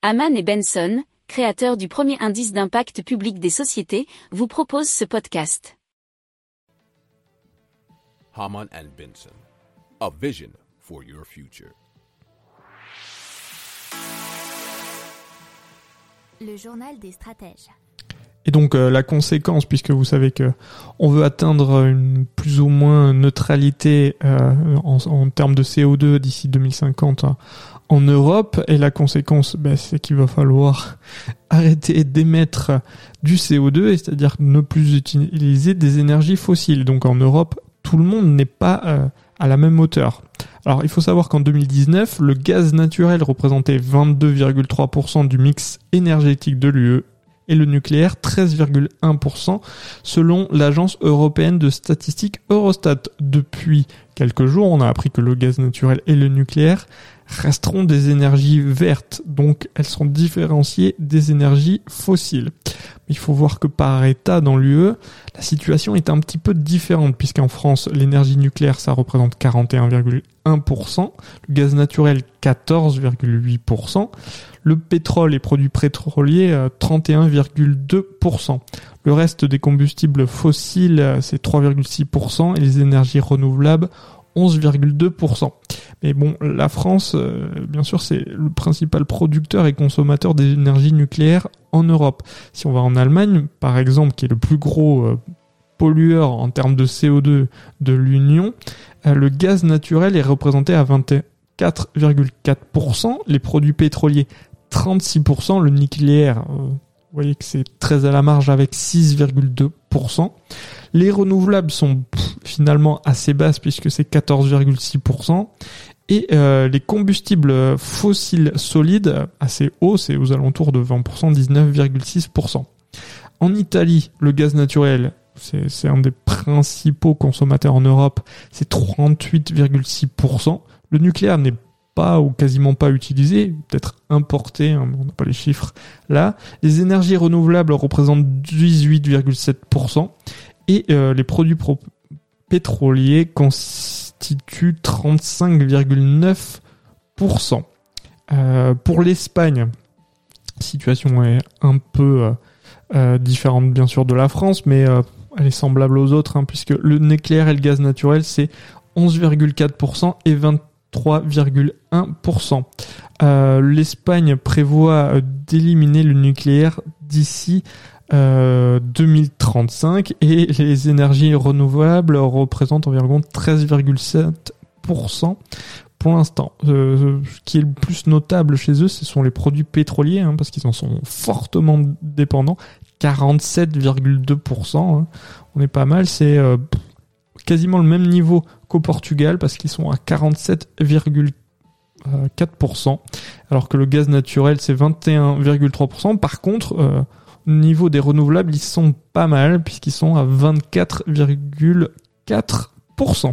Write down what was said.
Haman et Benson, créateurs du premier indice d'impact public des sociétés, vous proposent ce podcast. Haman and Benson, a vision for your future. Le journal des stratèges. Et donc euh, la conséquence, puisque vous savez que on veut atteindre une plus ou moins neutralité euh, en, en, termes de CO2 d'ici 2050 hein, en Europe, et la conséquence, ben, c'est qu'il va falloir arrêter d'émettre du CO2, c'est-à-dire ne plus utiliser des énergies fossiles. Donc en Europe, tout le monde n'est pas euh, à la même hauteur. Alors il faut savoir qu'en 2019, le gaz naturel représentait 22,3% du mix énergétique de l'UE et le nucléaire 13,1% selon l'agence européenne de statistiques Eurostat. Depuis quelques jours, on a appris que le gaz naturel et le nucléaire resteront des énergies vertes, donc elles sont différenciées des énergies fossiles. Il faut voir que par État dans l'UE, la situation est un petit peu différente, puisqu'en France, l'énergie nucléaire, ça représente 41,1%, le gaz naturel 14,8%, le pétrole et produits pétroliers 31,2%. Euh, le reste des combustibles fossiles, euh, c'est 3,6% et les énergies renouvelables 11,2%. Mais bon, la France, euh, bien sûr, c'est le principal producteur et consommateur d'énergie nucléaire en Europe. Si on va en Allemagne, par exemple, qui est le plus gros pollueur en termes de CO2 de l'Union, le gaz naturel est représenté à 24,4%, les produits pétroliers 36%, le nucléaire vous voyez que c'est très à la marge avec 6,2%. Les renouvelables sont finalement assez basses puisque c'est 14,6%. Et euh, les combustibles fossiles solides, assez hauts, c'est aux alentours de 20%, 19,6%. En Italie, le gaz naturel, c'est un des principaux consommateurs en Europe, c'est 38,6%. Le nucléaire n'est ou quasiment pas utilisé, peut-être importé, hein, on n'a pas les chiffres là. Les énergies renouvelables représentent 18,7% et euh, les produits pétroliers constituent 35,9%. Euh, pour l'Espagne, situation est un peu euh, différente bien sûr de la France, mais elle est semblable aux autres, hein, puisque le nucléaire et le gaz naturel, c'est 11,4% et 20 3,1%. Euh, L'Espagne prévoit euh, d'éliminer le nucléaire d'ici 2035 euh, et les énergies renouvelables représentent environ 13,7% pour l'instant. ce qui est le plus notable chez eux, ce sont les produits pétroliers, hein, parce qu'ils en sont fortement dépendants. 47,2%. Hein. On est pas mal, c'est quasiment le même niveau qu'au Portugal parce qu'ils sont à 47,4%, alors que le gaz naturel c'est 21,3%. Par contre, euh, au niveau des renouvelables, ils sont pas mal puisqu'ils sont à 24,4%.